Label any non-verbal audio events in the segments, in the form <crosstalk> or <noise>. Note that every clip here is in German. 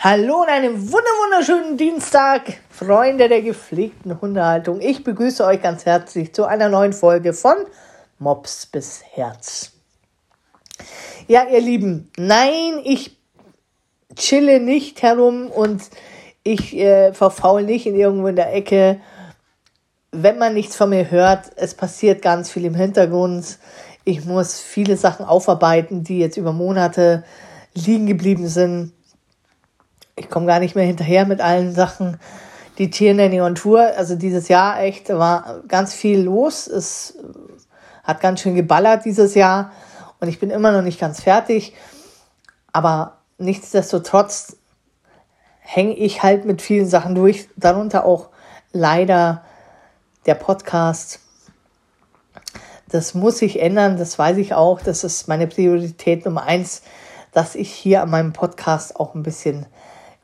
Hallo und einen wunderschönen Dienstag, Freunde der gepflegten Hundehaltung. Ich begrüße euch ganz herzlich zu einer neuen Folge von Mops bis Herz. Ja, ihr Lieben, nein, ich chille nicht herum und ich äh, verfaul nicht in irgendwo in der Ecke. Wenn man nichts von mir hört, es passiert ganz viel im Hintergrund. Ich muss viele Sachen aufarbeiten, die jetzt über Monate liegen geblieben sind ich komme gar nicht mehr hinterher mit allen Sachen. Die Tiernanny on Tour, also dieses Jahr echt war ganz viel los. Es hat ganz schön geballert dieses Jahr und ich bin immer noch nicht ganz fertig. Aber nichtsdestotrotz hänge ich halt mit vielen Sachen durch, darunter auch leider der Podcast. Das muss sich ändern, das weiß ich auch. Das ist meine Priorität Nummer eins, dass ich hier an meinem Podcast auch ein bisschen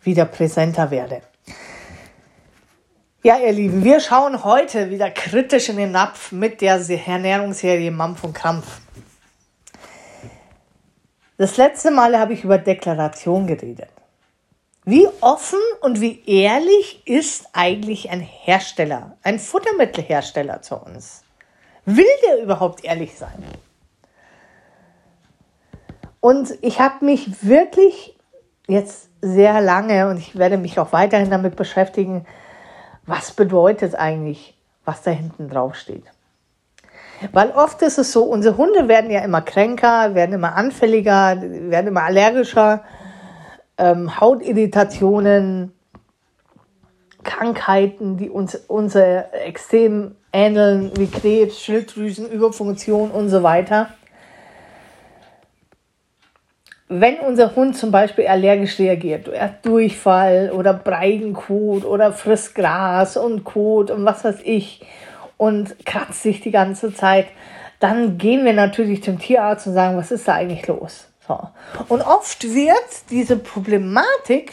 wieder präsenter werde. Ja, ihr Lieben, wir schauen heute wieder kritisch in den Napf mit der Ernährungsserie Mampf und Krampf. Das letzte Mal habe ich über Deklaration geredet. Wie offen und wie ehrlich ist eigentlich ein Hersteller, ein Futtermittelhersteller zu uns? Will der überhaupt ehrlich sein? Und ich habe mich wirklich jetzt sehr lange und ich werde mich auch weiterhin damit beschäftigen, was bedeutet eigentlich, was da hinten drauf steht. Weil oft ist es so, unsere Hunde werden ja immer kränker, werden immer anfälliger, werden immer allergischer, ähm, Hautirritationen, Krankheiten, die uns unsere extrem ähneln, wie Krebs, Schilddrüsen, Überfunktion und so weiter wenn unser Hund zum Beispiel allergisch reagiert, er hat Durchfall oder Breigenkot oder frisst Gras und Kot und was weiß ich und kratzt sich die ganze Zeit, dann gehen wir natürlich zum Tierarzt und sagen, was ist da eigentlich los? So. Und oft wird diese Problematik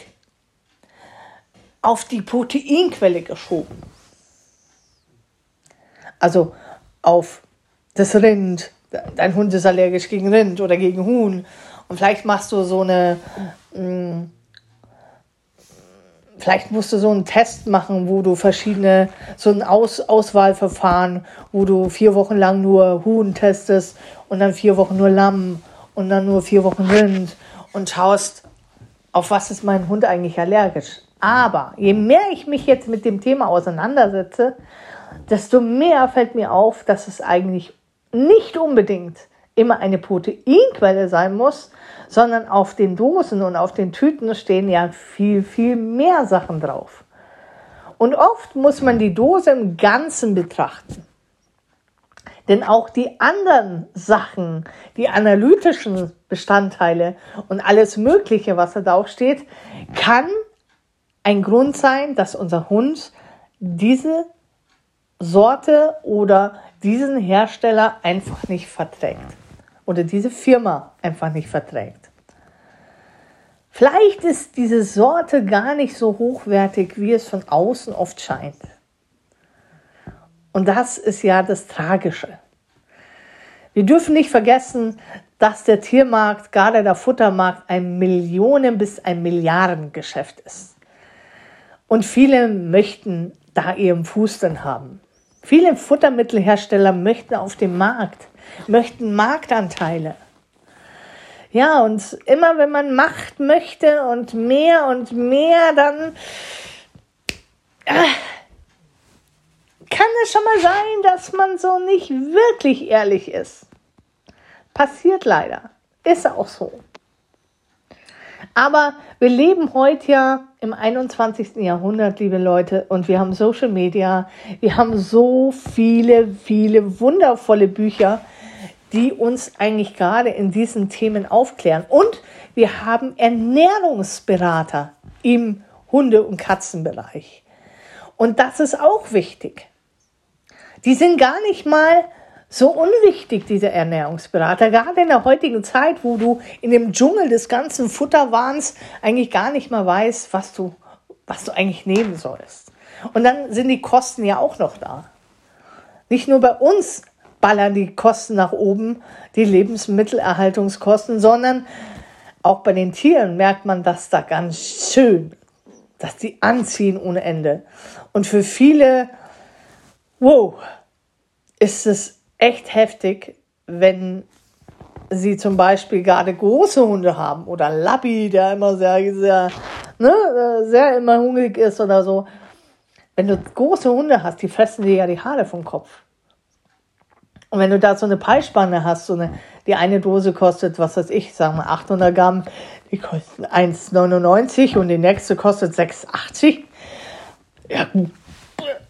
auf die Proteinquelle geschoben. Also auf das Rind. Dein Hund ist allergisch gegen Rind oder gegen Huhn und vielleicht machst du so eine, mh, mm, vielleicht musst du so einen Test machen, wo du verschiedene, so ein Aus Auswahlverfahren, wo du vier Wochen lang nur Huhn testest und dann vier Wochen nur Lamm und dann nur vier Wochen Rind und schaust, auf was ist mein Hund eigentlich allergisch. Aber je mehr ich mich jetzt mit dem Thema auseinandersetze, desto mehr fällt mir auf, dass es eigentlich nicht unbedingt immer eine Proteinquelle sein muss, sondern auf den Dosen und auf den Tüten stehen ja viel, viel mehr Sachen drauf. Und oft muss man die Dose im Ganzen betrachten. Denn auch die anderen Sachen, die analytischen Bestandteile und alles Mögliche, was da drauf steht, kann ein Grund sein, dass unser Hund diese Sorte oder diesen Hersteller einfach nicht verträgt oder diese Firma einfach nicht verträgt. Vielleicht ist diese Sorte gar nicht so hochwertig, wie es von außen oft scheint. Und das ist ja das Tragische. Wir dürfen nicht vergessen, dass der Tiermarkt, gerade der Futtermarkt, ein Millionen- bis ein Milliardengeschäft ist. Und viele möchten da ihren Fuß drin haben. Viele Futtermittelhersteller möchten auf dem Markt möchten Marktanteile. Ja, und immer wenn man Macht möchte und mehr und mehr, dann äh, kann es schon mal sein, dass man so nicht wirklich ehrlich ist. Passiert leider. Ist auch so. Aber wir leben heute ja im 21. Jahrhundert, liebe Leute, und wir haben Social Media, wir haben so viele, viele wundervolle Bücher, die uns eigentlich gerade in diesen Themen aufklären. Und wir haben Ernährungsberater im Hunde- und Katzenbereich. Und das ist auch wichtig. Die sind gar nicht mal so unwichtig, diese Ernährungsberater. Gerade in der heutigen Zeit, wo du in dem Dschungel des ganzen Futterwahns eigentlich gar nicht mehr weißt, was du, was du eigentlich nehmen sollst. Und dann sind die Kosten ja auch noch da. Nicht nur bei uns ballern die Kosten nach oben, die Lebensmittelerhaltungskosten, sondern auch bei den Tieren merkt man das da ganz schön, dass die anziehen ohne Ende. Und für viele, wow, ist es echt heftig, wenn sie zum Beispiel gerade große Hunde haben oder Lappi, der immer sehr, sehr, ne, sehr immer hungrig ist oder so. Wenn du große Hunde hast, die fressen dir ja die Haare vom Kopf. Und wenn du da so eine Peilspanne hast, so eine, die eine Dose kostet, was weiß ich, sagen wir 800 Gramm, die kostet 1,99 und die nächste kostet 6,80. Ja,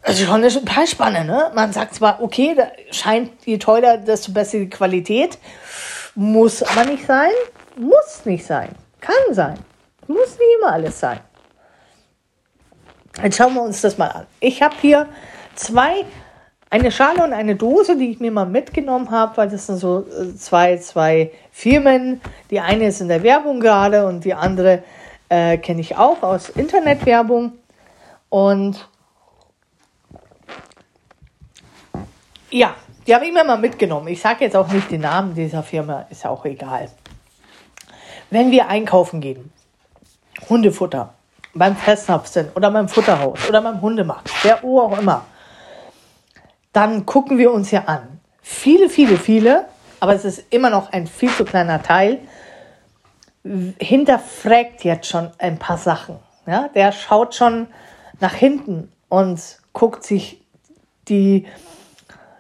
also schon eine Peilspanne, ne? Man sagt zwar, okay, da scheint, je teurer, desto besser die Qualität. Muss aber nicht sein. Muss nicht sein. Kann sein. Muss nicht immer alles sein. Jetzt schauen wir uns das mal an. Ich habe hier zwei, eine Schale und eine Dose, die ich mir mal mitgenommen habe, weil das sind so äh, zwei, zwei Firmen. Die eine ist in der Werbung gerade und die andere äh, kenne ich auch aus Internetwerbung. Und ja, die habe ich mir mal mitgenommen. Ich sage jetzt auch nicht den Namen dieser Firma, ist auch egal. Wenn wir einkaufen gehen, Hundefutter, beim Fressnapf sind oder beim Futterhaus oder beim Hundemarkt, wer auch immer, dann gucken wir uns ja an. Viele, viele, viele, aber es ist immer noch ein viel zu kleiner Teil, hinterfragt jetzt schon ein paar Sachen. Ja, der schaut schon nach hinten und guckt sich die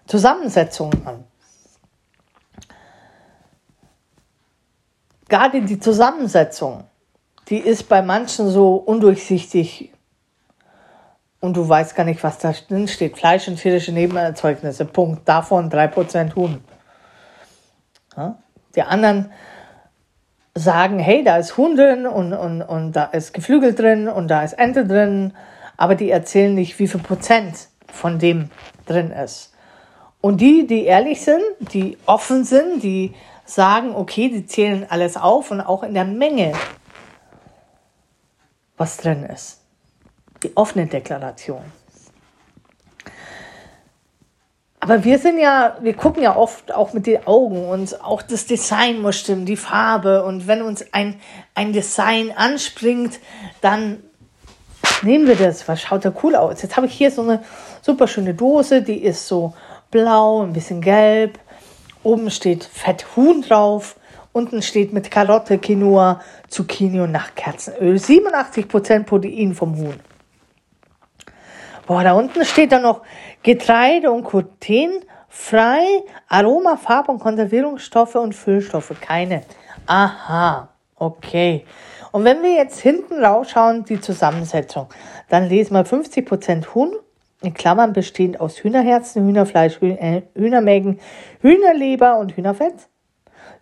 Zusammensetzung an. Gerade die Zusammensetzung die ist bei manchen so undurchsichtig und du weißt gar nicht, was da drin steht. Fleisch und tierische Nebenerzeugnisse, Punkt. Davon 3% Huhn. Ja? Die anderen sagen, hey, da ist Huhn drin und, und, und da ist Geflügel drin und da ist Ente drin, aber die erzählen nicht, wie viel Prozent von dem drin ist. Und die, die ehrlich sind, die offen sind, die sagen, okay, die zählen alles auf und auch in der Menge was drin ist. Die offene Deklaration. Aber wir sind ja, wir gucken ja oft auch mit den Augen und auch das Design muss stimmen, die Farbe. Und wenn uns ein, ein Design anspringt, dann nehmen wir das. Was schaut da cool aus? Jetzt habe ich hier so eine super schöne Dose, die ist so blau, ein bisschen gelb. Oben steht Fett Huhn drauf. Unten steht mit Karotte, Quinoa, Zucchini und Nachtkerzenöl. 87% Protein vom Huhn. Boah, da unten steht dann noch Getreide und Gluten frei, Aroma, Farb- und Konservierungsstoffe und Füllstoffe. Keine. Aha, okay. Und wenn wir jetzt hinten rausschauen, die Zusammensetzung, dann lesen wir 50% Huhn, in Klammern bestehend aus Hühnerherzen, Hühnerfleisch, äh, Hühnermägen, Hühnerleber und Hühnerfett.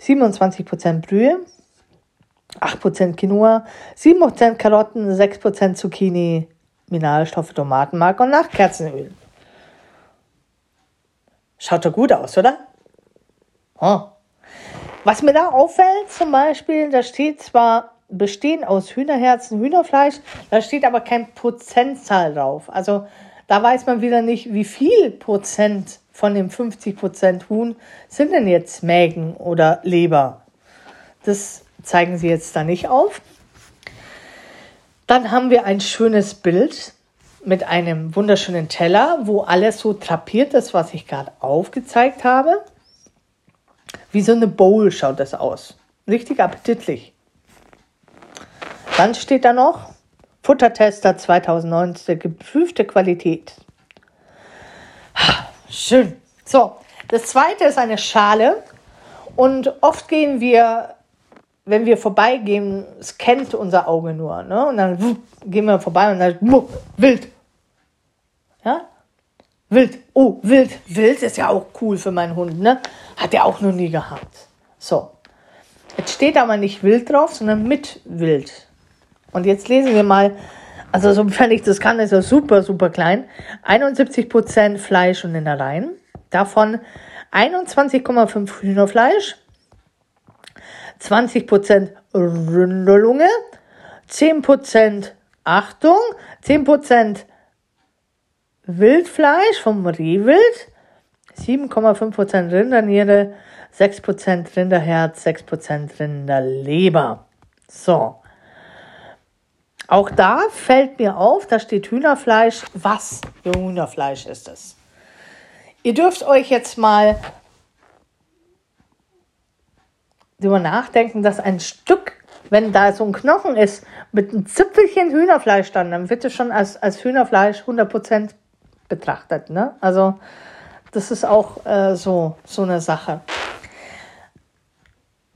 27% Brühe, 8% Quinoa, 7% Karotten, 6% Zucchini, Mineralstoffe, Tomatenmark und Nachtkerzenöl. Schaut doch gut aus, oder? Oh. Was mir da auffällt, zum Beispiel, da steht zwar bestehen aus Hühnerherzen, Hühnerfleisch, da steht aber kein Prozentzahl drauf. Also da weiß man wieder nicht, wie viel Prozent von dem 50% Huhn sind denn jetzt Mägen oder Leber? Das zeigen sie jetzt da nicht auf. Dann haben wir ein schönes Bild mit einem wunderschönen Teller, wo alles so trapiert ist, was ich gerade aufgezeigt habe. Wie so eine Bowl schaut das aus. Richtig appetitlich. Dann steht da noch Futtertester 2019, geprüfte Qualität. Schön. So, das zweite ist eine Schale. Und oft gehen wir, wenn wir vorbeigehen, scannt unser Auge nur. Ne? Und dann wupp, gehen wir vorbei und dann wupp, wild. Ja? Wild. Oh, wild. Wild ist ja auch cool für meinen Hund. Ne? Hat er auch noch nie gehabt. So. Jetzt steht aber nicht wild drauf, sondern mit wild. Und jetzt lesen wir mal also sofern ich das kann, ist er super, super klein. 71% Fleisch und Innereien. Davon 21,5 Hühnerfleisch, 20% Rinderlunge, 10% Achtung, 10% Wildfleisch vom Rehwild, 7,5% Rinderniere, 6% Rinderherz, 6% Rinderleber. So. Auch da fällt mir auf, da steht Hühnerfleisch. Was für Hühnerfleisch ist es? Ihr dürft euch jetzt mal darüber nachdenken, dass ein Stück, wenn da so ein Knochen ist, mit einem Zipfelchen Hühnerfleisch dann, dann wird es schon als, als Hühnerfleisch 100% betrachtet. Ne? Also das ist auch äh, so, so eine Sache.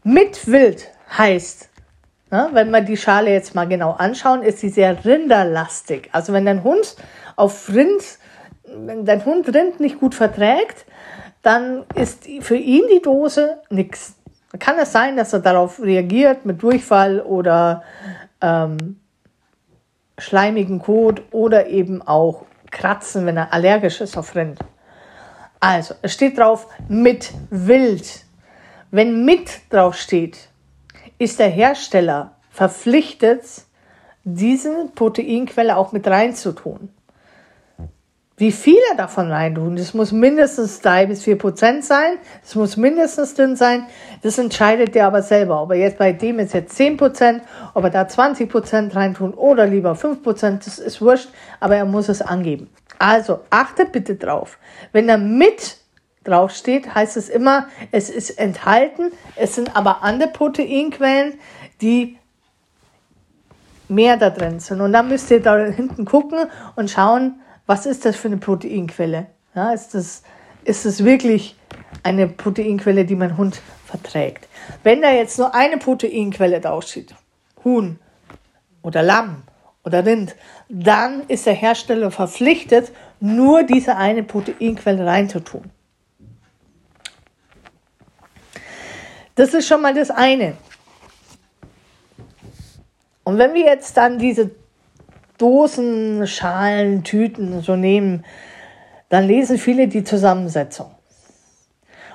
Mit Wild heißt, ne, wenn wir die Schale jetzt mal genau anschauen, ist sie sehr rinderlastig. Also wenn dein Hund auf Rind, wenn dein Hund Rind nicht gut verträgt, dann ist für ihn die Dose nichts. Kann es sein, dass er darauf reagiert mit Durchfall oder ähm, schleimigen Kot oder eben auch Kratzen, wenn er allergisch ist auf Rind. Also, es steht drauf mit Wild. Wenn mit drauf steht, ist der Hersteller verpflichtet, diese Proteinquelle auch mit reinzutun. Wie viele davon reintun, das muss mindestens 3 bis 4 Prozent sein, das muss mindestens drin sein, das entscheidet der aber selber. Ob er jetzt bei dem ist jetzt 10 Prozent, ob er da 20 Prozent reintun oder lieber 5 Prozent, das ist wurscht, aber er muss es angeben. Also achtet bitte drauf. Wenn er mit drauf steht, heißt es immer, es ist enthalten, es sind aber andere Proteinquellen, die mehr da drin sind. Und dann müsst ihr da hinten gucken und schauen, was ist das für eine Proteinquelle? Ja, ist, das, ist wirklich eine Proteinquelle, die mein Hund verträgt? Wenn da jetzt nur eine Proteinquelle draufsteht, Huhn oder Lamm oder Rind, dann ist der Hersteller verpflichtet, nur diese eine Proteinquelle reinzutun. Das ist schon mal das eine. Und wenn wir jetzt dann diese Dosen, Schalen, Tüten so nehmen, dann lesen viele die Zusammensetzung.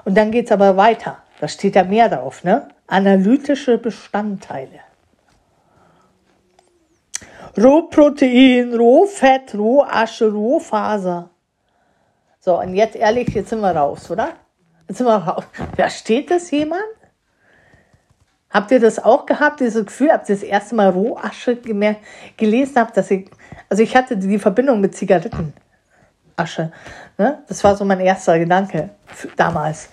Und dann geht es aber weiter. Da steht ja mehr drauf, ne? Analytische Bestandteile. Rohprotein, Rohfett, Rohasche, Rohfaser. So, und jetzt ehrlich, jetzt sind wir raus, oder? Jetzt sind wir raus. Versteht das jemand? Habt ihr das auch gehabt, dieses Gefühl, habt ihr das erste Mal Rohasche gemerkt, gelesen habt, dass ich, also ich hatte die Verbindung mit Zigarettenasche. Ne? Das war so mein erster Gedanke damals.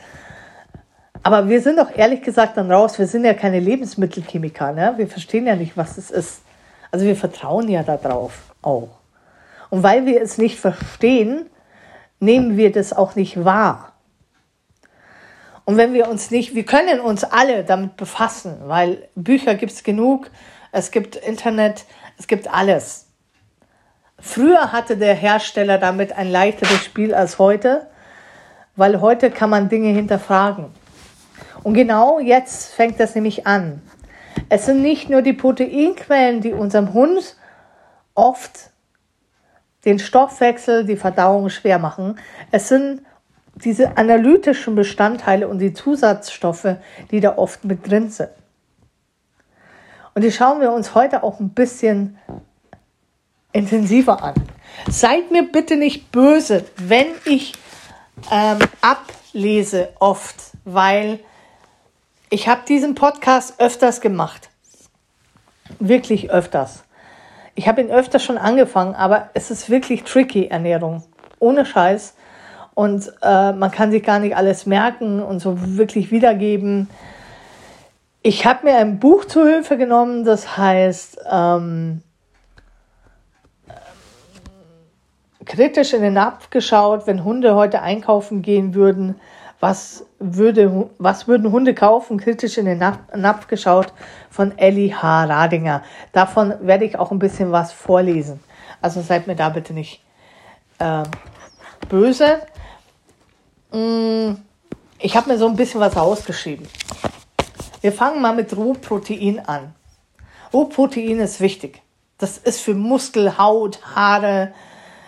Aber wir sind doch ehrlich gesagt dann raus, wir sind ja keine Lebensmittelchemiker, ne? wir verstehen ja nicht, was es ist. Also wir vertrauen ja darauf auch. Und weil wir es nicht verstehen, nehmen wir das auch nicht wahr. Und wenn wir uns nicht, wir können uns alle damit befassen, weil Bücher gibt es genug, es gibt Internet, es gibt alles. Früher hatte der Hersteller damit ein leichteres Spiel als heute, weil heute kann man Dinge hinterfragen. Und genau jetzt fängt das nämlich an. Es sind nicht nur die Proteinquellen, die unserem Hund oft den Stoffwechsel, die Verdauung schwer machen. Es sind diese analytischen Bestandteile und die Zusatzstoffe, die da oft mit drin sind. Und die schauen wir uns heute auch ein bisschen intensiver an. Seid mir bitte nicht böse, wenn ich ähm, ablese oft, weil ich habe diesen Podcast öfters gemacht. Wirklich öfters. Ich habe ihn öfters schon angefangen, aber es ist wirklich tricky, Ernährung. Ohne Scheiß und äh, man kann sich gar nicht alles merken und so wirklich wiedergeben. Ich habe mir ein Buch zu Hilfe genommen, das heißt ähm, kritisch in den Napf geschaut, wenn Hunde heute einkaufen gehen würden, was, würde, was würden Hunde kaufen? Kritisch in den Napf geschaut von Ellie H. Radinger. Davon werde ich auch ein bisschen was vorlesen. Also seid mir da bitte nicht äh, böse. Mm, ich habe mir so ein bisschen was rausgeschrieben. Wir fangen mal mit Rohprotein an. Rohprotein ist wichtig. Das ist für Muskel, Haut, Haare,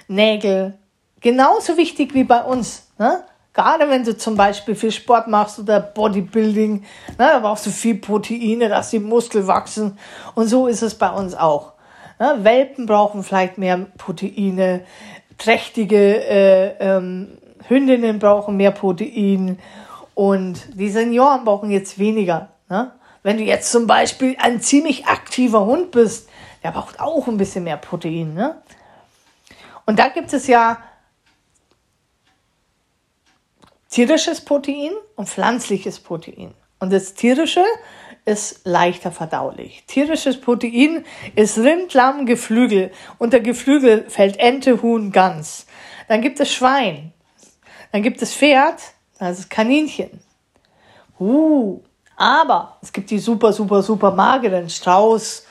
Nägel genauso wichtig wie bei uns. Ne? Gerade wenn du zum Beispiel viel Sport machst oder Bodybuilding, ne, da brauchst du viel Proteine, dass die Muskeln wachsen. Und so ist es bei uns auch. Ne? Welpen brauchen vielleicht mehr Proteine, trächtige äh, ähm, Hündinnen brauchen mehr Protein und die Senioren brauchen jetzt weniger. Ne? Wenn du jetzt zum Beispiel ein ziemlich aktiver Hund bist, der braucht auch ein bisschen mehr Protein. Ne? Und da gibt es ja tierisches Protein und pflanzliches Protein. Und das tierische ist leichter verdaulich. Tierisches Protein ist Rind, Lamm, Geflügel. Unter Geflügel fällt Ente, Huhn, Gans. Dann gibt es Schwein. Dann gibt es Pferd. Das ist Kaninchen. Uh, aber es gibt die super, super, super mageren Strauß.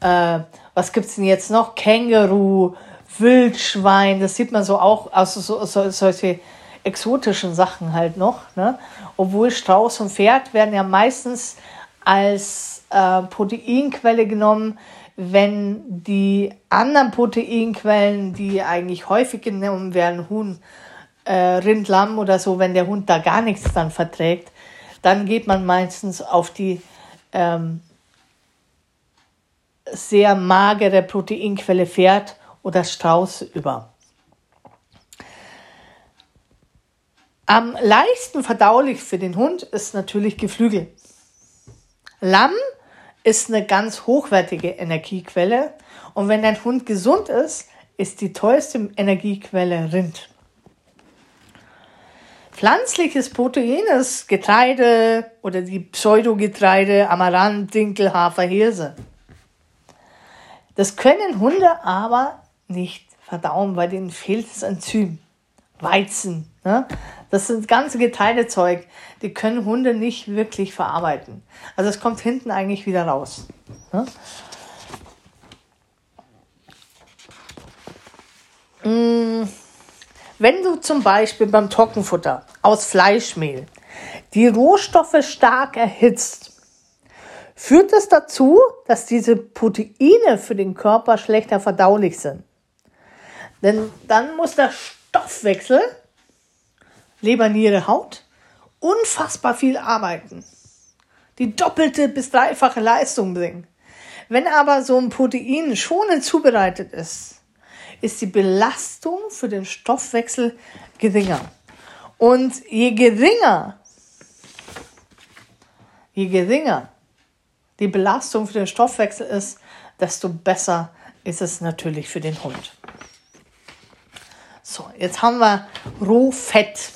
Äh, was gibt's denn jetzt noch? Känguru, Wildschwein. Das sieht man so auch, also so, so, solche exotischen Sachen halt noch. Ne? Obwohl Strauß und Pferd werden ja meistens als äh, Proteinquelle genommen, wenn die anderen Proteinquellen, die eigentlich häufig genommen werden, Huhn, äh, Rind, Lamm oder so, wenn der Hund da gar nichts dann verträgt, dann geht man meistens auf die ähm, sehr magere Proteinquelle Pferd oder Strauß über. Am leichtesten verdaulich für den Hund ist natürlich Geflügel. Lamm ist eine ganz hochwertige Energiequelle und wenn dein Hund gesund ist, ist die teuerste Energiequelle Rind. Pflanzliches Protein ist Getreide oder die Pseudogetreide, Amaranth, Dinkel, Hafer, Hirse. Das können Hunde aber nicht verdauen, weil denen fehlt das Enzym. Weizen, Ne? Das sind ganze Getreidezeug, die können Hunde nicht wirklich verarbeiten. Also es kommt hinten eigentlich wieder raus. Ne? Mm, wenn du zum Beispiel beim Trockenfutter aus Fleischmehl die Rohstoffe stark erhitzt, führt es dazu, dass diese Proteine für den Körper schlechter verdaulich sind. Denn dann muss der Stoffwechsel Leber, Niere, Haut, unfassbar viel arbeiten. Die doppelte bis dreifache Leistung bringen. Wenn aber so ein Protein schonend zubereitet ist, ist die Belastung für den Stoffwechsel geringer. Und je geringer, je geringer die Belastung für den Stoffwechsel ist, desto besser ist es natürlich für den Hund. So, jetzt haben wir Rohfett.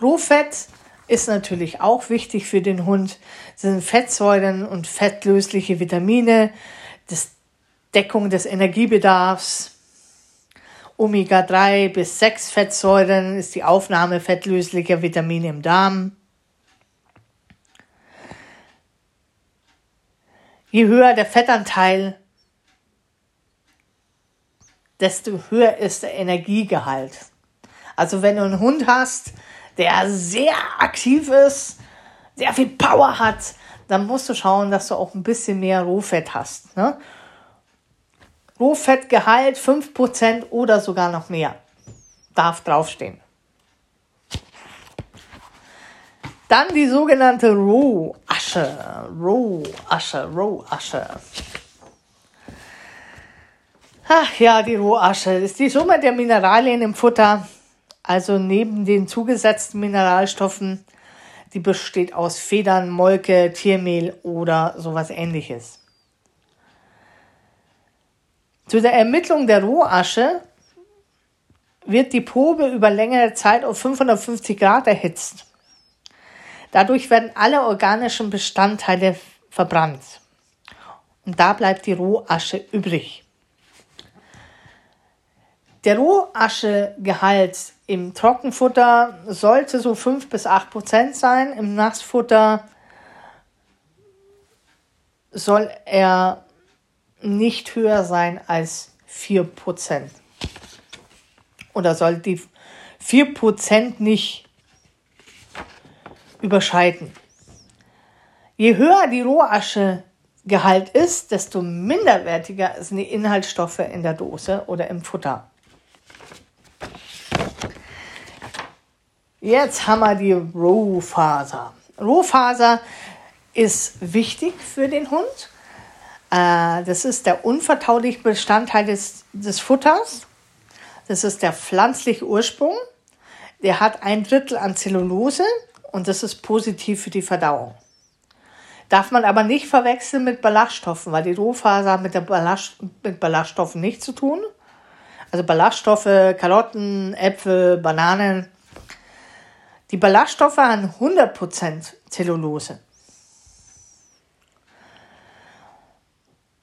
Rohfett ist natürlich auch wichtig für den Hund. Das sind Fettsäuren und fettlösliche Vitamine, das Deckung des Energiebedarfs. Omega-3 bis 6 Fettsäuren ist die Aufnahme fettlöslicher Vitamine im Darm. Je höher der Fettanteil, desto höher ist der Energiegehalt. Also wenn du einen Hund hast, der sehr aktiv ist, sehr viel Power hat, dann musst du schauen, dass du auch ein bisschen mehr Rohfett hast. Ne? Rohfettgehalt 5% oder sogar noch mehr. Darf draufstehen. Dann die sogenannte Rohasche. Rohasche, Rohasche. Ach ja, die Rohasche ist die Summe der Mineralien im Futter, also neben den zugesetzten Mineralstoffen, die besteht aus Federn, Molke, Tiermehl oder sowas ähnliches. Zu der Ermittlung der Rohasche wird die Probe über längere Zeit auf 550 Grad erhitzt. Dadurch werden alle organischen Bestandteile verbrannt. Und da bleibt die Rohasche übrig. Der Rohaschegehalt im Trockenfutter sollte so 5 bis 8 Prozent sein. Im Nassfutter soll er nicht höher sein als 4 Prozent. Oder soll die 4 Prozent nicht überschreiten. Je höher die Rohaschegehalt ist, desto minderwertiger sind die Inhaltsstoffe in der Dose oder im Futter. Jetzt haben wir die Rohfaser. Rohfaser ist wichtig für den Hund. Äh, das ist der unvertauliche Bestandteil des, des Futters. Das ist der pflanzliche Ursprung. Der hat ein Drittel an Zellulose und das ist positiv für die Verdauung. Darf man aber nicht verwechseln mit Ballaststoffen, weil die Rohfaser mit, der Ballast, mit Ballaststoffen nichts zu tun. Also Ballaststoffe, Karotten, Äpfel, Bananen. Die Ballaststoffe haben 100% Zellulose.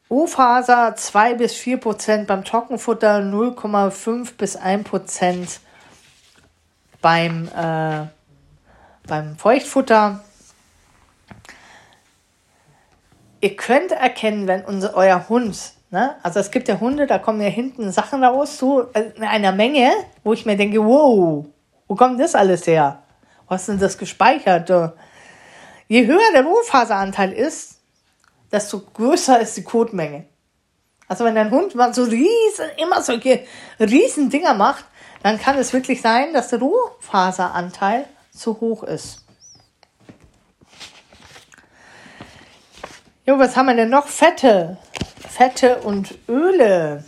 Rohfaser 2 bis 4% beim Trockenfutter, 0,5 bis 1% beim, äh, beim Feuchtfutter. Ihr könnt erkennen, wenn unser, euer Hund, ne, also es gibt ja Hunde, da kommen ja hinten Sachen raus, so äh, in einer Menge, wo ich mir denke, wow, wo kommt das alles her? Was ist denn das gespeichert? Je höher der Rohfaseranteil ist, desto größer ist die Kotmenge. Also wenn dein Hund mal so riesen, immer solche riesen Dinger macht, dann kann es wirklich sein, dass der Rohfaseranteil zu hoch ist. Jo, was haben wir denn noch? Fette. Fette und Öle.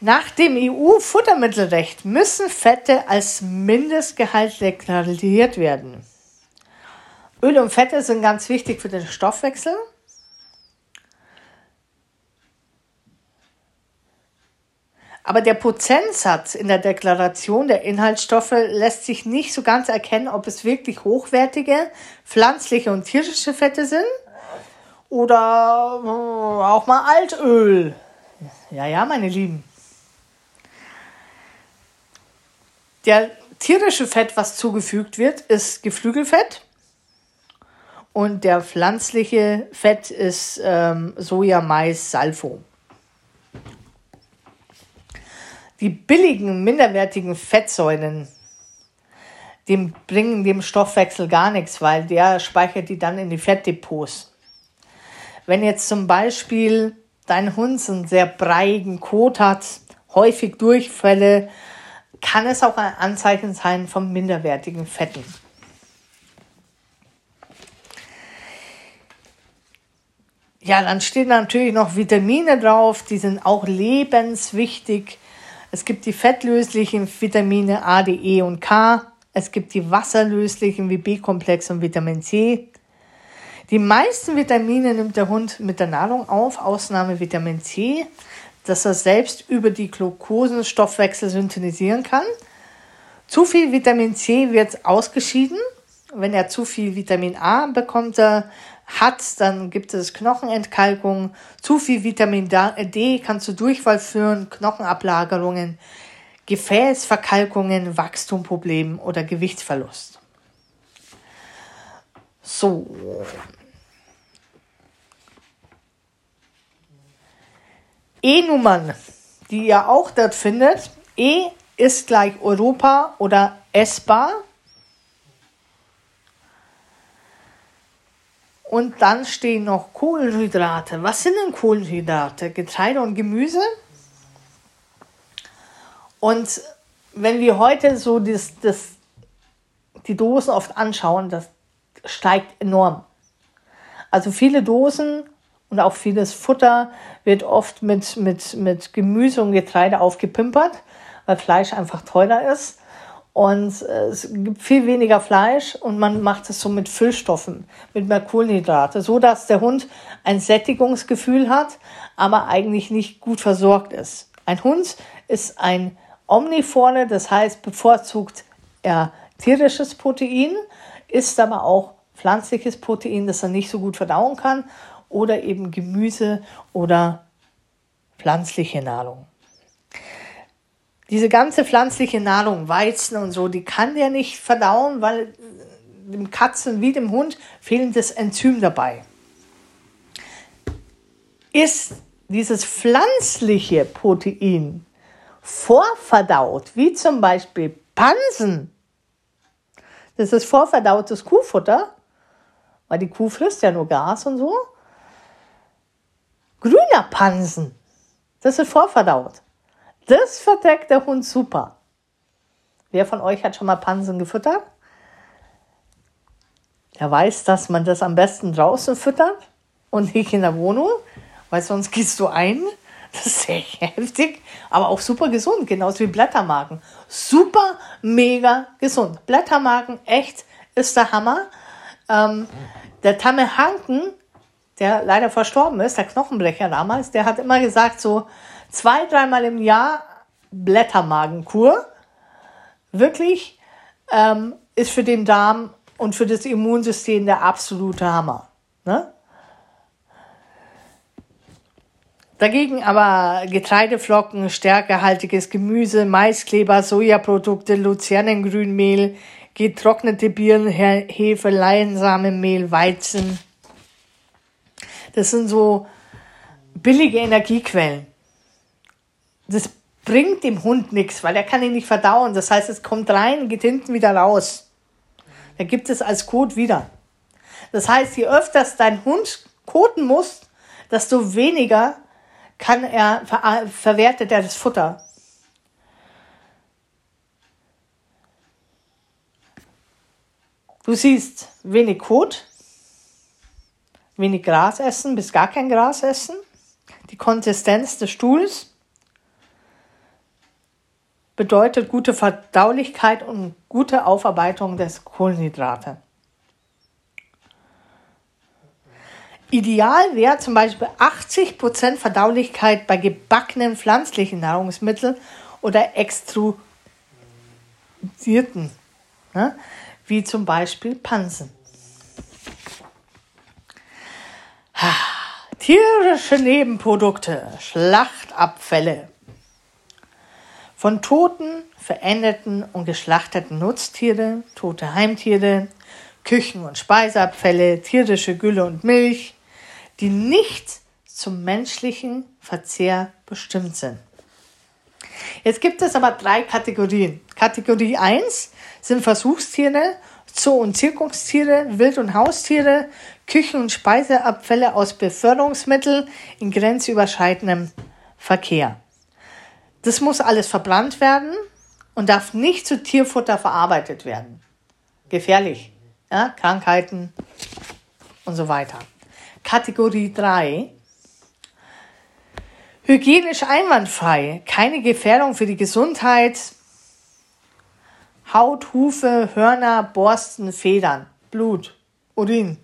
Nach dem EU-Futtermittelrecht müssen Fette als Mindestgehalt deklariert werden. Öle und Fette sind ganz wichtig für den Stoffwechsel. Aber der Prozentsatz in der Deklaration der Inhaltsstoffe lässt sich nicht so ganz erkennen, ob es wirklich hochwertige pflanzliche und tierische Fette sind oder äh, auch mal Altöl. Ja, ja, meine Lieben. Der tierische Fett, was zugefügt wird, ist Geflügelfett. Und der pflanzliche Fett ist ähm, Soja, Mais, Salfo. Die billigen, minderwertigen Fettsäuren, die bringen dem Stoffwechsel gar nichts, weil der speichert die dann in die Fettdepots. Wenn jetzt zum Beispiel dein Hund einen sehr breigen Kot hat, häufig Durchfälle, kann es auch ein Anzeichen sein von minderwertigen Fetten. Ja, dann stehen natürlich noch Vitamine drauf, die sind auch lebenswichtig. Es gibt die fettlöslichen Vitamine A, D, E und K. Es gibt die wasserlöslichen wie B-Komplex und Vitamin C. Die meisten Vitamine nimmt der Hund mit der Nahrung auf, Ausnahme Vitamin C, das er selbst über die Glukosenstoffwechsel synthetisieren kann. Zu viel Vitamin C wird ausgeschieden. Wenn er zu viel Vitamin A bekommt, er hat, dann gibt es Knochenentkalkung. Zu viel Vitamin D kann zu Durchfall führen, Knochenablagerungen, Gefäßverkalkungen, Wachstumproblemen oder Gewichtsverlust. So. E-Nummern, die ihr auch dort findet. E ist gleich Europa oder ESPA. Und dann stehen noch Kohlenhydrate. Was sind denn Kohlenhydrate? Getreide und Gemüse. Und wenn wir heute so das, das, die Dosen oft anschauen, das steigt enorm. Also viele Dosen und auch vieles Futter wird oft mit, mit, mit Gemüse und Getreide aufgepimpert, weil Fleisch einfach teurer ist. Und äh, es gibt viel weniger Fleisch und man macht es so mit Füllstoffen, mit mehr Kohlenhydrate, so dass der Hund ein Sättigungsgefühl hat, aber eigentlich nicht gut versorgt ist. Ein Hund ist ein Omnivore, das heißt bevorzugt er tierisches Protein, isst aber auch pflanzliches Protein, das er nicht so gut verdauen kann, oder eben Gemüse oder pflanzliche Nahrung diese ganze pflanzliche Nahrung, Weizen und so, die kann der nicht verdauen, weil dem Katzen wie dem Hund fehlt das Enzym dabei. Ist dieses pflanzliche Protein vorverdaut, wie zum Beispiel Pansen, das ist vorverdautes Kuhfutter, weil die Kuh frisst ja nur Gas und so. Grüner Pansen, das ist vorverdaut. Das verträgt der Hund super. Wer von euch hat schon mal Pansen gefüttert? Er weiß, dass man das am besten draußen füttert und nicht in der Wohnung, weil sonst gehst du ein. Das ist sehr <laughs> heftig, aber auch super gesund, genauso wie Blättermarken. Super, mega gesund. Blättermarken, echt, ist der Hammer. Ähm, der Tamme Hanken, der leider verstorben ist, der Knochenbrecher damals, der hat immer gesagt, so zwei, dreimal im Jahr Blättermagenkur. Wirklich ähm, ist für den Darm und für das Immunsystem der absolute Hammer. Ne? Dagegen aber Getreideflocken, stärkehaltiges Gemüse, Maiskleber, Sojaprodukte, Luzernengrünmehl, getrocknete Birnen, Hefe, Leinsamenmehl, Weizen. Das sind so billige Energiequellen. Das bringt dem Hund nichts, weil er kann ihn nicht verdauen. Das heißt, es kommt rein, geht hinten wieder raus. Er gibt es als Kot wieder. Das heißt, je öfters dein Hund koten muss, desto weniger kann er, ver verwertet er das Futter. Du siehst wenig Kot, wenig Gras essen, bis gar kein Gras essen. Die Konsistenz des Stuhls bedeutet gute Verdaulichkeit und gute Aufarbeitung des Kohlenhydrate. Ideal wäre zum Beispiel 80% Verdaulichkeit bei gebackenen pflanzlichen Nahrungsmitteln oder extrudierten, ne? wie zum Beispiel Pansen. Tierische Nebenprodukte, Schlachtabfälle. Von toten, verendeten und geschlachteten Nutztiere, tote Heimtiere, Küchen- und Speiseabfälle, tierische Gülle und Milch, die nicht zum menschlichen Verzehr bestimmt sind. Jetzt gibt es aber drei Kategorien. Kategorie 1 sind Versuchstiere, Zoo- und Zirkungstiere, Wild- und Haustiere, Küchen- und Speiseabfälle aus Beförderungsmitteln in grenzüberschreitendem Verkehr. Das muss alles verbrannt werden und darf nicht zu Tierfutter verarbeitet werden. Gefährlich. Ja, Krankheiten und so weiter. Kategorie 3. Hygienisch einwandfrei, keine Gefährdung für die Gesundheit, Haut, Hufe, Hörner, Borsten, Federn, Blut, Urin.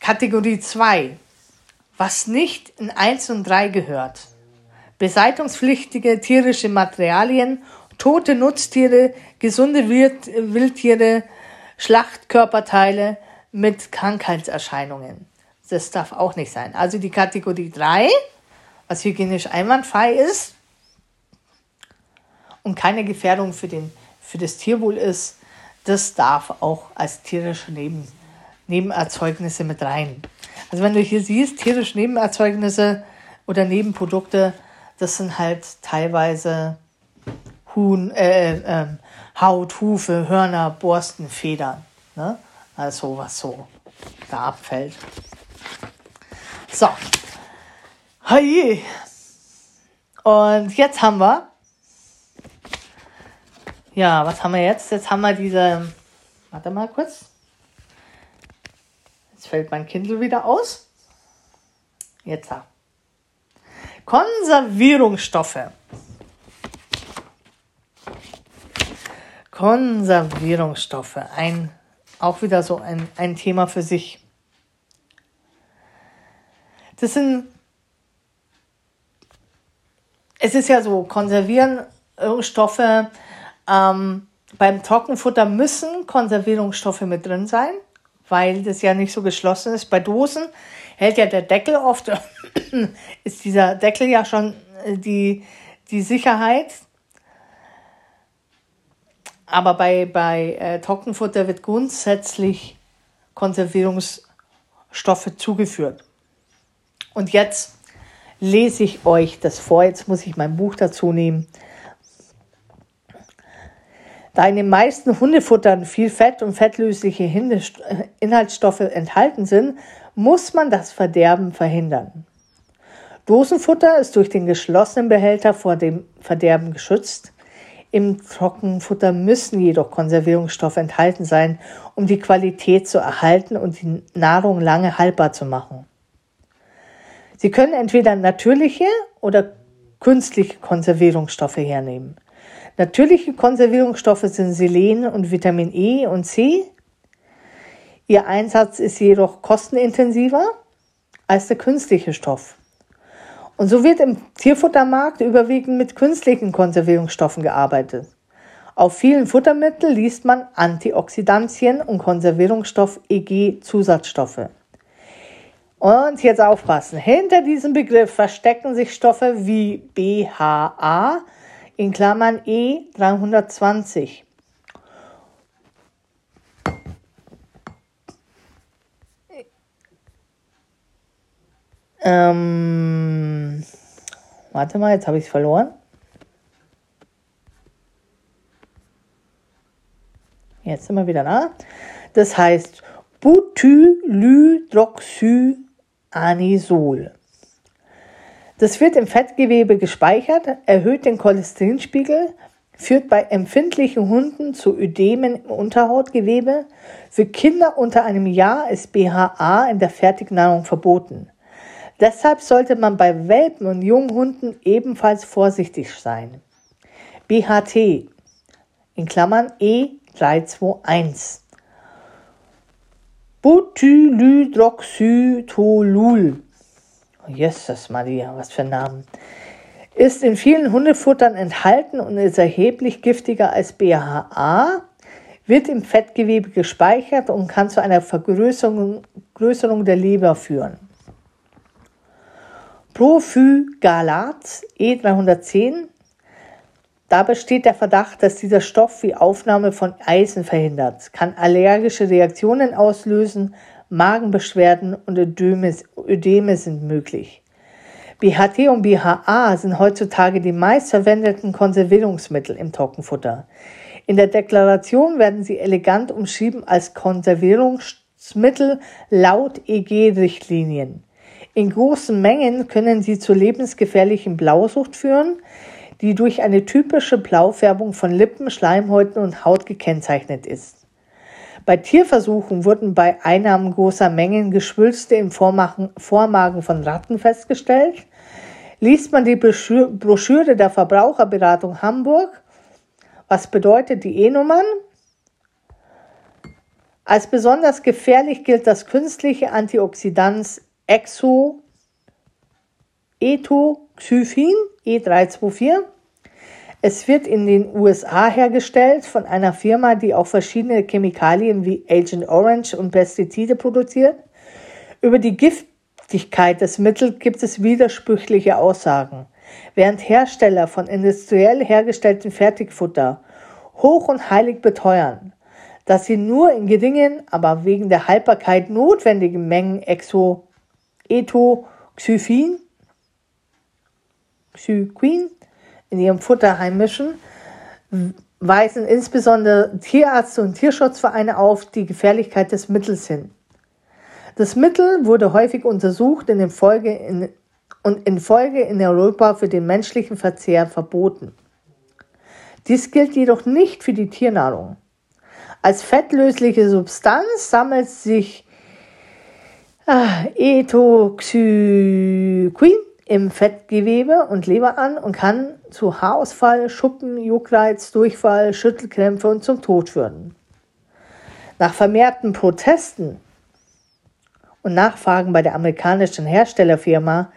Kategorie 2. Was nicht in 1 und 3 gehört. Beseitungspflichtige tierische Materialien, tote Nutztiere, gesunde Wildtiere, Schlachtkörperteile mit Krankheitserscheinungen. Das darf auch nicht sein. Also die Kategorie 3, was hygienisch einwandfrei ist und keine Gefährdung für, den, für das Tierwohl ist, das darf auch als tierische Neben, Nebenerzeugnisse mit rein. Also wenn du hier siehst, tierische Nebenerzeugnisse oder Nebenprodukte, das sind halt teilweise Huhn, äh, äh, Haut, Hufe, Hörner, Borsten, Federn. Ne? Also was so da abfällt. So. Hey. Und jetzt haben wir. Ja, was haben wir jetzt? Jetzt haben wir diese. Warte mal kurz. Fällt mein Kindle wieder aus. Jetzt. Konservierungsstoffe. Konservierungsstoffe. Ein, auch wieder so ein, ein Thema für sich. Das sind, es ist ja so, Konservierungsstoffe, ähm, beim Trockenfutter müssen Konservierungsstoffe mit drin sein, weil das ja nicht so geschlossen ist. Bei Dosen hält ja der Deckel oft, <coughs> ist dieser Deckel ja schon äh, die, die Sicherheit, aber bei, bei äh, Trockenfutter wird grundsätzlich Konservierungsstoffe zugeführt. Und jetzt lese ich euch das vor. Jetzt muss ich mein Buch dazu nehmen. Da in den meisten Hundefuttern viel Fett und fettlösliche Inhaltsstoffe enthalten sind, muss man das Verderben verhindern. Dosenfutter ist durch den geschlossenen Behälter vor dem Verderben geschützt. Im Trockenfutter müssen jedoch Konservierungsstoffe enthalten sein, um die Qualität zu erhalten und die Nahrung lange haltbar zu machen. Sie können entweder natürliche oder künstliche Konservierungsstoffe hernehmen. Natürliche Konservierungsstoffe sind Selen und Vitamin E und C. Ihr Einsatz ist jedoch kostenintensiver als der künstliche Stoff. Und so wird im Tierfuttermarkt überwiegend mit künstlichen Konservierungsstoffen gearbeitet. Auf vielen Futtermitteln liest man Antioxidantien und Konservierungsstoff EG Zusatzstoffe. Und jetzt aufpassen. Hinter diesem Begriff verstecken sich Stoffe wie BHA in Klammern E320. Ähm, warte mal, jetzt habe ich es verloren. Jetzt sind wir wieder da. Das heißt Butylhydroxyanisol. Das wird im Fettgewebe gespeichert, erhöht den Cholesterinspiegel, führt bei empfindlichen Hunden zu Ödemen im Unterhautgewebe. Für Kinder unter einem Jahr ist BHA in der Fertignahrung verboten. Deshalb sollte man bei Welpen und jungen Hunden ebenfalls vorsichtig sein. BHT in Klammern E321 Butylhydroxytolul Jesus Maria, was für ein Name. Ist in vielen Hundefuttern enthalten und ist erheblich giftiger als BHA, wird im Fettgewebe gespeichert und kann zu einer Vergrößerung der Leber führen. Prophygalat E310. Da besteht der Verdacht, dass dieser Stoff die Aufnahme von Eisen verhindert, kann allergische Reaktionen auslösen, Magenbeschwerden und Ödeme, sind möglich. BHT und BHA sind heutzutage die meistverwendeten Konservierungsmittel im Trockenfutter. In der Deklaration werden sie elegant umschrieben als Konservierungsmittel laut EG-Richtlinien. In großen Mengen können sie zu lebensgefährlichen Blausucht führen, die durch eine typische Blaufärbung von Lippen, Schleimhäuten und Haut gekennzeichnet ist. Bei Tierversuchen wurden bei Einnahmen großer Mengen Geschwülste im Vormagen von Ratten festgestellt. Liest man die Broschüre der Verbraucherberatung Hamburg, was bedeutet die E-Nummern? Als besonders gefährlich gilt das künstliche Antioxidant Exo Etoxyphin E324 es wird in den USA hergestellt von einer Firma, die auch verschiedene Chemikalien wie Agent Orange und Pestizide produziert. Über die Giftigkeit des Mittels gibt es widersprüchliche Aussagen. Während Hersteller von industriell hergestelltem Fertigfutter hoch und heilig beteuern, dass sie nur in geringen, aber wegen der Haltbarkeit notwendigen Mengen Exo, Etoxyphin, Xyquin in ihrem Futter heimischen, weisen insbesondere Tierärzte und Tierschutzvereine auf die Gefährlichkeit des Mittels hin. Das Mittel wurde häufig untersucht in Folge in, und in Folge in Europa für den menschlichen Verzehr verboten. Dies gilt jedoch nicht für die Tiernahrung. Als fettlösliche Substanz sammelt sich ah, Etoxyquin im Fettgewebe und Leber an und kann zu Haarausfall, Schuppen, Juckreiz, Durchfall, Schüttelkrämpfe und zum Tod führen. Nach vermehrten Protesten und Nachfragen bei der amerikanischen Herstellerfirma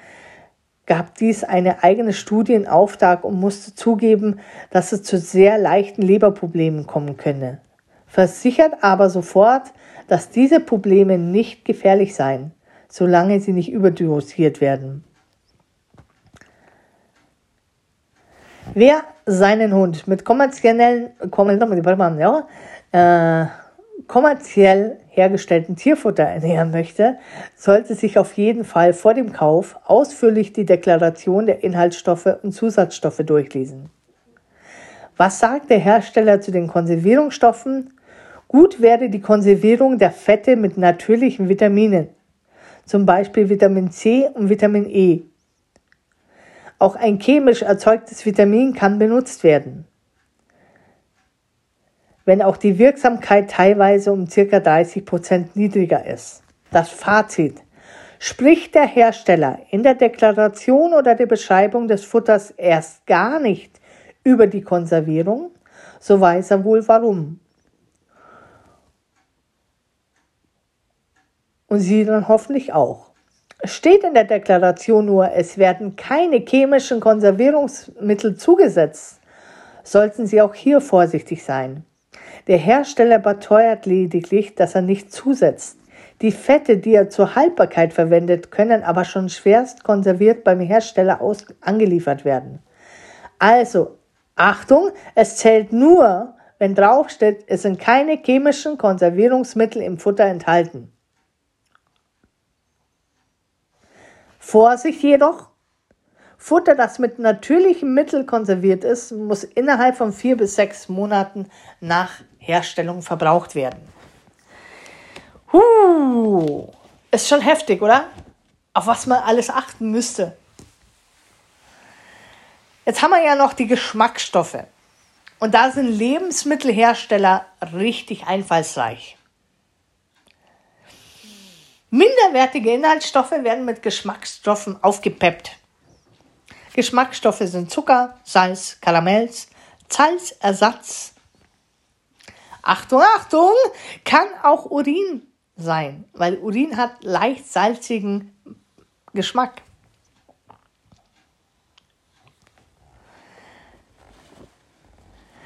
gab dies eine eigene Studie in Auftrag und musste zugeben, dass es zu sehr leichten Leberproblemen kommen könne. Versichert aber sofort, dass diese Probleme nicht gefährlich seien, solange sie nicht überdosiert werden. Wer seinen Hund mit kommerziellen, äh, kommerziell hergestellten Tierfutter ernähren möchte, sollte sich auf jeden Fall vor dem Kauf ausführlich die Deklaration der Inhaltsstoffe und Zusatzstoffe durchlesen. Was sagt der Hersteller zu den Konservierungsstoffen? Gut wäre die Konservierung der Fette mit natürlichen Vitaminen, zum Beispiel Vitamin C und Vitamin E, auch ein chemisch erzeugtes Vitamin kann benutzt werden, wenn auch die Wirksamkeit teilweise um ca. 30 Prozent niedriger ist. Das Fazit. Spricht der Hersteller in der Deklaration oder der Beschreibung des Futters erst gar nicht über die Konservierung, so weiß er wohl warum. Und Sie dann hoffentlich auch. Steht in der Deklaration nur, es werden keine chemischen Konservierungsmittel zugesetzt. Sollten Sie auch hier vorsichtig sein. Der Hersteller beteuert lediglich, dass er nicht zusetzt. Die Fette, die er zur Haltbarkeit verwendet, können aber schon schwerst konserviert beim Hersteller aus angeliefert werden. Also, Achtung, es zählt nur, wenn draufsteht, es sind keine chemischen Konservierungsmittel im Futter enthalten. Vorsicht jedoch, Futter, das mit natürlichem Mittel konserviert ist, muss innerhalb von vier bis sechs Monaten nach Herstellung verbraucht werden. Huh, ist schon heftig, oder? Auf was man alles achten müsste. Jetzt haben wir ja noch die Geschmacksstoffe. Und da sind Lebensmittelhersteller richtig einfallsreich. Minderwertige Inhaltsstoffe werden mit Geschmacksstoffen aufgepeppt. Geschmacksstoffe sind Zucker, Salz, Karamells, Salzersatz. Achtung, Achtung, kann auch Urin sein, weil Urin hat leicht salzigen Geschmack.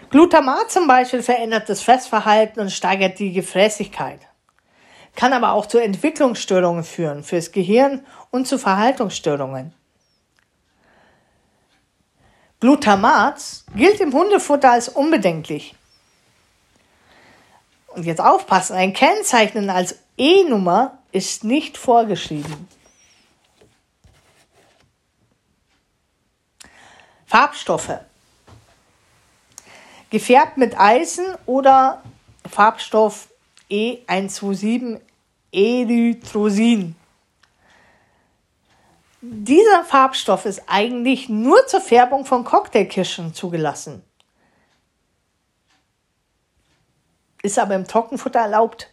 Glutamat zum Beispiel verändert das Fressverhalten und steigert die Gefräßigkeit, kann aber auch zu Entwicklungsstörungen führen fürs Gehirn und zu Verhaltensstörungen. Glutamat gilt im Hundefutter als unbedenklich. Und jetzt aufpassen, ein Kennzeichnen als E-Nummer ist nicht vorgeschrieben. Farbstoffe. Gefärbt mit Eisen oder Farbstoff E127 Erythrosin. Dieser Farbstoff ist eigentlich nur zur Färbung von Cocktailkirschen zugelassen. Ist aber im Trockenfutter erlaubt.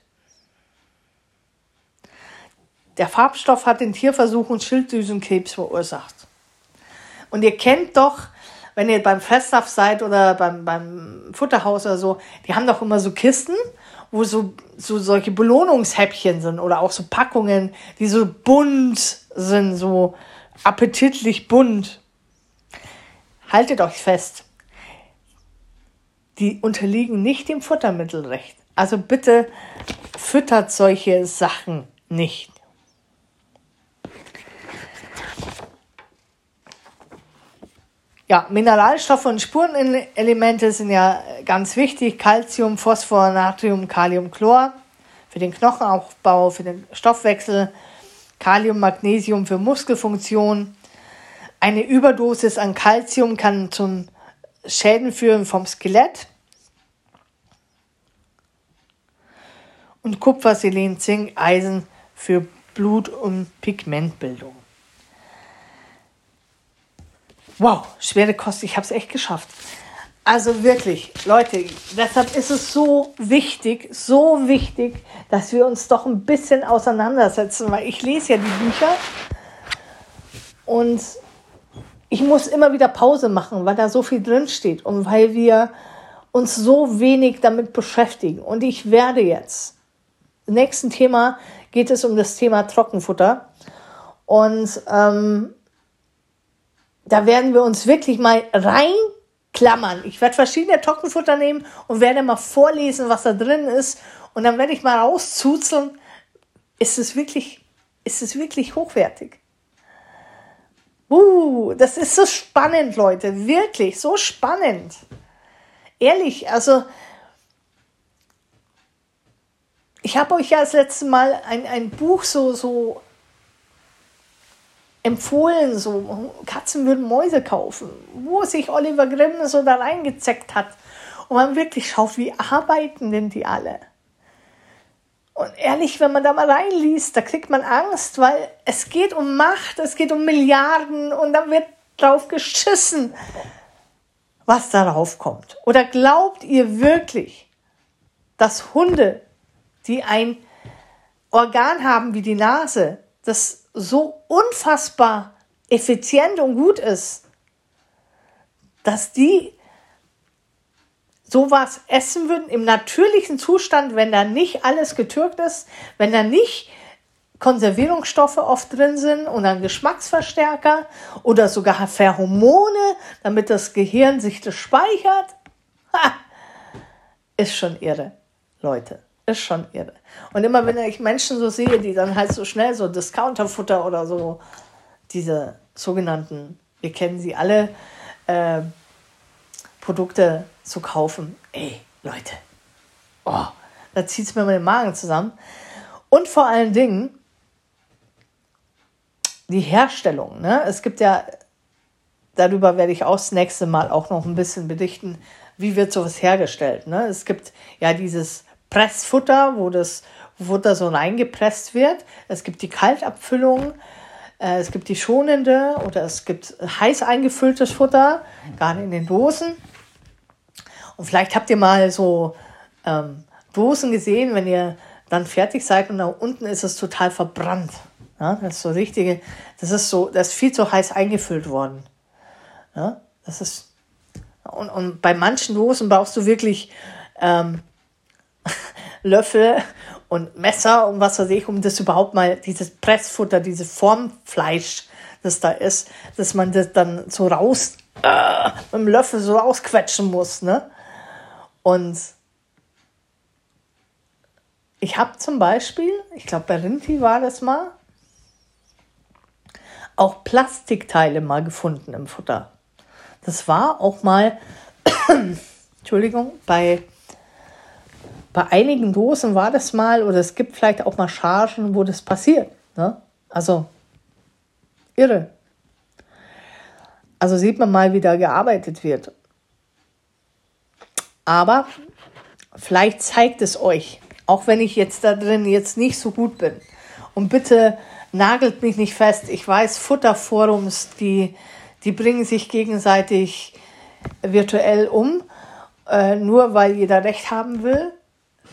Der Farbstoff hat in Tierversuchen Schilddrüsenkrebs verursacht. Und ihr kennt doch, wenn ihr beim Festsaft seid oder beim, beim Futterhaus oder so, die haben doch immer so Kisten, wo so, so solche Belohnungshäppchen sind oder auch so Packungen, die so bunt sind, so appetitlich bunt. Haltet euch fest. Die unterliegen nicht dem Futtermittelrecht. Also bitte füttert solche Sachen nicht. Ja, Mineralstoffe und Spurenelemente sind ja ganz wichtig. Calcium, Phosphor, Natrium, Kalium, Chlor für den Knochenaufbau, für den Stoffwechsel, Kalium, Magnesium für Muskelfunktion. Eine Überdosis an Calcium kann zum Schäden führen vom Skelett. Und Kupfer, Selen, Zink, Eisen für Blut- und Pigmentbildung. Wow, schwere Kost, ich habe es echt geschafft. Also wirklich, Leute, deshalb ist es so wichtig, so wichtig, dass wir uns doch ein bisschen auseinandersetzen, weil ich lese ja die Bücher und ich muss immer wieder Pause machen, weil da so viel drin steht und weil wir uns so wenig damit beschäftigen. Und ich werde jetzt, im nächsten Thema geht es um das Thema Trockenfutter. Und ähm, da werden wir uns wirklich mal reinklammern. Ich werde verschiedene Trockenfutter nehmen und werde mal vorlesen, was da drin ist. Und dann werde ich mal rauszuzeln, ist es wirklich, ist es wirklich hochwertig? Uh, das ist so spannend, Leute. Wirklich, so spannend. Ehrlich, also ich habe euch ja das letzte Mal ein, ein Buch so, so empfohlen, so Katzen würden Mäuse kaufen, wo sich Oliver Grimm so da reingezeckt hat. Und man wirklich schaut, wie arbeiten denn die alle? Und ehrlich, wenn man da mal reinliest, da kriegt man Angst, weil es geht um Macht, es geht um Milliarden und da wird drauf geschissen, was darauf kommt. Oder glaubt ihr wirklich, dass Hunde, die ein Organ haben wie die Nase, das so unfassbar effizient und gut ist, dass die sowas essen würden im natürlichen Zustand, wenn da nicht alles getürkt ist, wenn da nicht Konservierungsstoffe oft drin sind und ein Geschmacksverstärker oder sogar Pheromone, damit das Gehirn sich das speichert. Ha, ist schon irre, Leute. Ist schon irre. Und immer wenn ich Menschen so sehe, die dann halt so schnell so Discounterfutter oder so, diese sogenannten, wir kennen sie alle, äh, Produkte zu kaufen. Ey, Leute, oh, da zieht es mir mal den Magen zusammen. Und vor allen Dingen, die Herstellung. Ne? Es gibt ja, darüber werde ich auch das nächste Mal auch noch ein bisschen berichten, wie wird sowas hergestellt. Ne? Es gibt ja dieses Pressfutter, wo das Futter so reingepresst wird. Es gibt die Kaltabfüllung, äh, es gibt die schonende oder es gibt heiß eingefülltes Futter, gerade in den Dosen. Und vielleicht habt ihr mal so ähm, Dosen gesehen, wenn ihr dann fertig seid und da unten ist es total verbrannt. Ja, das ist so richtige, das ist so, das ist viel zu heiß eingefüllt worden. Ja, das ist, und, und bei manchen Dosen brauchst du wirklich ähm, Löffel und Messer und was weiß ich, um das überhaupt mal, dieses Pressfutter, dieses Formfleisch, das da ist, dass man das dann so raus, äh, mit dem Löffel so rausquetschen muss, ne? Und ich habe zum Beispiel, ich glaube bei Rinti war das mal, auch Plastikteile mal gefunden im Futter. Das war auch mal, <coughs> Entschuldigung, bei, bei einigen Dosen war das mal, oder es gibt vielleicht auch mal Chargen, wo das passiert. Ne? Also, irre. Also sieht man mal, wie da gearbeitet wird. Aber vielleicht zeigt es euch, auch wenn ich jetzt da drin jetzt nicht so gut bin. Und bitte nagelt mich nicht fest. Ich weiß, Futterforums, die, die bringen sich gegenseitig virtuell um, äh, nur weil jeder Recht haben will.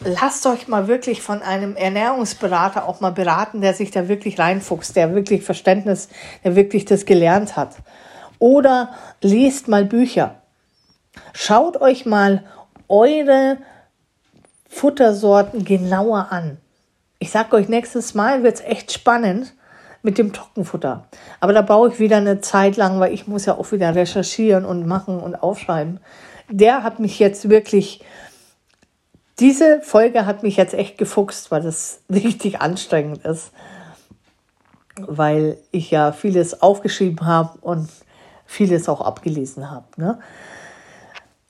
Lasst euch mal wirklich von einem Ernährungsberater auch mal beraten, der sich da wirklich reinfuchst, der wirklich Verständnis, der wirklich das gelernt hat. Oder lest mal Bücher. Schaut euch mal eure Futtersorten genauer an. Ich sage euch, nächstes Mal wird es echt spannend mit dem Trockenfutter. Aber da brauche ich wieder eine Zeit lang, weil ich muss ja auch wieder recherchieren und machen und aufschreiben. Der hat mich jetzt wirklich, diese Folge hat mich jetzt echt gefuchst, weil das <laughs> richtig anstrengend ist. Weil ich ja vieles aufgeschrieben habe und vieles auch abgelesen habe. Ne?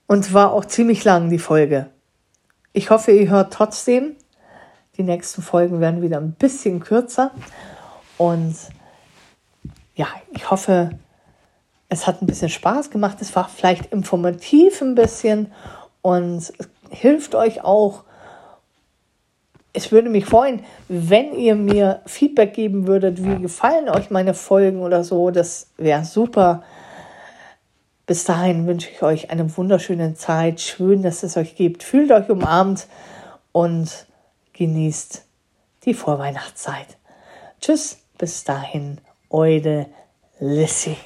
Und war auch ziemlich lang die Folge. Ich hoffe, ihr hört trotzdem. Die nächsten Folgen werden wieder ein bisschen kürzer. Und ja, ich hoffe, es hat ein bisschen Spaß gemacht. Es war vielleicht informativ ein bisschen und es hilft euch auch. Es würde mich freuen, wenn ihr mir Feedback geben würdet, wie gefallen euch meine Folgen oder so. Das wäre super. Bis dahin wünsche ich euch eine wunderschöne Zeit. Schön, dass es euch gibt. Fühlt euch umarmt und genießt die Vorweihnachtszeit. Tschüss, bis dahin, eure Lissy.